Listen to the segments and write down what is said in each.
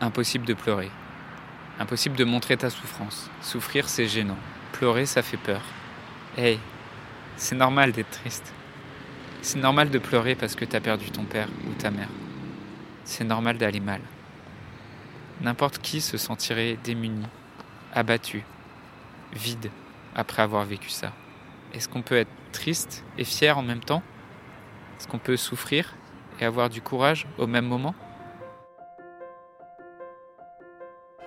Impossible de pleurer. Impossible de montrer ta souffrance. Souffrir, c'est gênant. Pleurer, ça fait peur. Hey, c'est normal d'être triste. C'est normal de pleurer parce que t'as perdu ton père ou ta mère. C'est normal d'aller mal. N'importe qui se sentirait démuni, abattu, vide après avoir vécu ça. Est-ce qu'on peut être triste et fier en même temps? Est-ce qu'on peut souffrir et avoir du courage au même moment?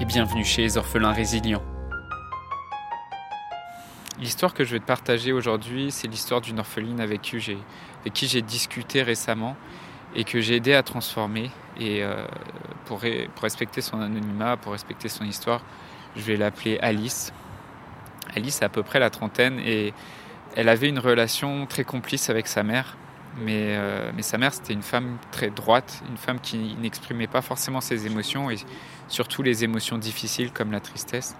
et bienvenue chez les orphelins résilients. L'histoire que je vais te partager aujourd'hui, c'est l'histoire d'une orpheline avec qui j'ai, discuté récemment et que j'ai aidé à transformer. Et euh, pour respecter son anonymat, pour respecter son histoire, je vais l'appeler Alice. Alice a à peu près la trentaine et elle avait une relation très complice avec sa mère. Mais, euh, mais sa mère, c'était une femme très droite, une femme qui n'exprimait pas forcément ses émotions et surtout les émotions difficiles comme la tristesse.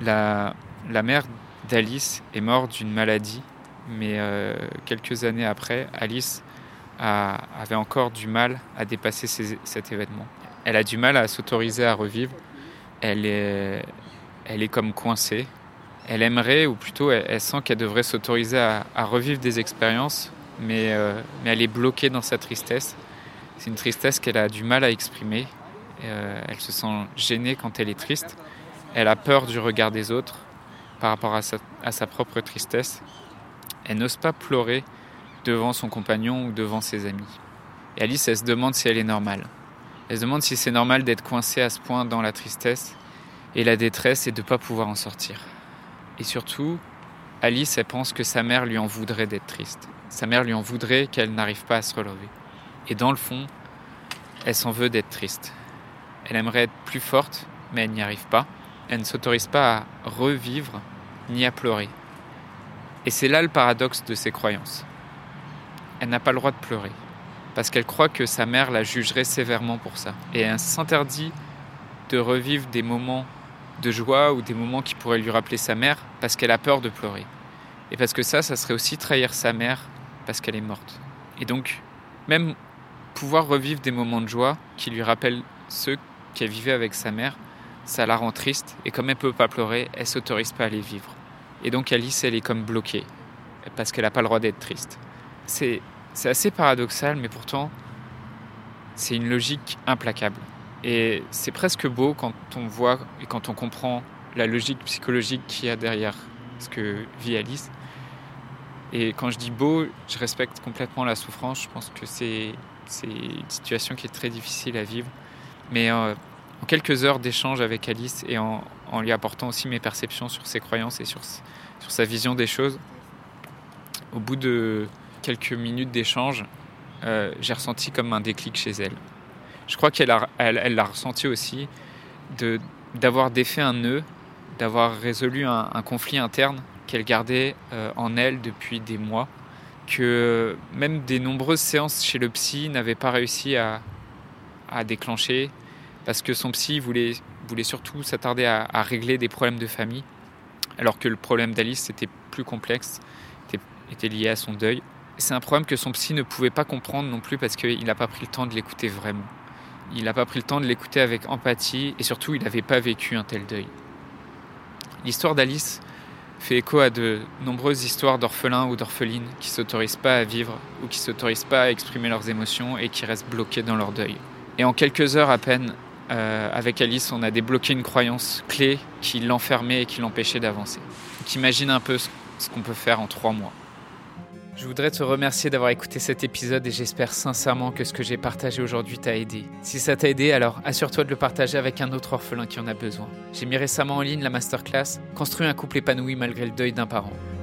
La, mère d'Alice est morte d'une maladie, mais euh, quelques années après, Alice avait encore du mal à dépasser cet événement. Elle a du mal à s'autoriser à revivre. Elle est comme coincée. Elle aimerait, ou plutôt elle, sent qu'elle devrait s'autoriser à, revivre des expériences, mais, euh, mais elle est bloquée dans sa tristesse. C'est une tristesse qu'elle a du mal à exprimer. Euh, elle se sent gênée quand elle est triste. Elle a peur du regard des autres par rapport à sa, propre tristesse. Elle n'ose pas pleurer devant son compagnon ou devant ses amis. Alice, elle se demande si elle est normale. Elle se demande si c'est normal d'être coincée à ce point dans la tristesse et la détresse et de ne pas pouvoir en sortir. Et surtout, Alice, elle pense que sa mère lui en voudrait d'être triste. Sa mère lui en voudrait qu'elle n'arrive pas à se relever. Et dans le fond, elle s'en veut d'être triste. Elle aimerait être plus forte, mais elle n'y arrive pas. Elle ne s'autorise pas à revivre ni à pleurer. Et c'est là le paradoxe de ses croyances elle n'a pas le droit de pleurer, parce qu'elle croit que sa mère la jugerait sévèrement pour ça. Et elle s'interdit de revivre des moments de joie ou des moments qui pourraient lui rappeler sa mère, parce qu'elle a peur de pleurer. Et parce que ça, ça serait aussi trahir sa mère, parce qu'elle est morte. Et donc, même pouvoir revivre des moments de joie qui lui rappellent ceux qu'elle vivait avec sa mère, ça la rend triste. Et comme elle peut pas pleurer, elle s'autorise pas à les vivre. Et donc Alice, elle est comme bloquée, parce qu'elle n'a pas le droit d'être triste. C'est assez paradoxal, mais pourtant, c'est une logique implacable. Et c'est presque beau quand on voit et quand on comprend la logique psychologique qu'il y a derrière ce que vit Alice. Et quand je dis beau, je respecte complètement la souffrance. Je pense que c'est une situation qui est très difficile à vivre. Mais euh, en quelques heures d'échange avec Alice et en, lui apportant aussi mes perceptions sur ses croyances et sur, sur sa vision des choses, au bout de quelques minutes d'échange, euh, j'ai ressenti comme un déclic chez elle. Je crois qu'elle l'a elle, ressenti aussi d'avoir défait un nœud, d'avoir résolu un, conflit interne qu'elle gardait euh, en elle depuis des mois, que même des nombreuses séances chez le psy n'avaient pas réussi à, déclencher, parce que son psy voulait, surtout s'attarder à, à, régler des problèmes de famille, alors que le problème d'Alice était plus complexe, était, était lié à son deuil c'est un problème que son psy ne pouvait pas comprendre non plus parce qu'il n'a pas pris le temps de l'écouter vraiment. Il n'a pas pris le temps de l'écouter avec empathie et surtout il n'avait pas vécu un tel deuil. L'histoire d'Alice fait écho à de nombreuses histoires d'orphelins ou d'orphelines qui s'autorisent pas à vivre ou qui s'autorisent pas à exprimer leurs émotions et qui restent bloqués dans leur deuil. Et en quelques heures à peine, euh, avec Alice, on a débloqué une croyance clé qui l'enfermait et qui l'empêchait d'avancer. imagine un peu ce qu'on peut faire en trois mois. Je voudrais te remercier d'avoir écouté cet épisode et j'espère sincèrement que ce que j'ai partagé aujourd'hui t'a aidé. Si ça t'a aidé, alors assure-toi de le partager avec un autre orphelin qui en a besoin. J'ai mis récemment en ligne la masterclass Construire un couple épanoui malgré le deuil d'un parent.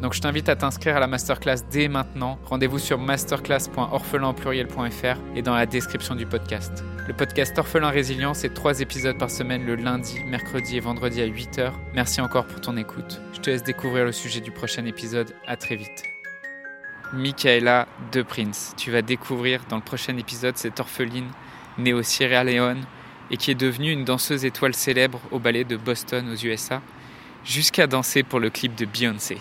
Donc je t'invite à t'inscrire à la masterclass dès maintenant. Rendez-vous sur masterclass.orphelinpluriel.fr et dans la description du podcast. Le podcast Orphelin Résilient, c'est trois épisodes par semaine le lundi, mercredi et vendredi à 8h. Merci encore pour ton écoute. Je te laisse découvrir le sujet du prochain épisode. À très vite. Michaela De Prince. Tu vas découvrir dans le prochain épisode cette orpheline née au Sierra Leone et qui est devenue une danseuse étoile célèbre au ballet de Boston aux USA jusqu'à danser pour le clip de Beyoncé.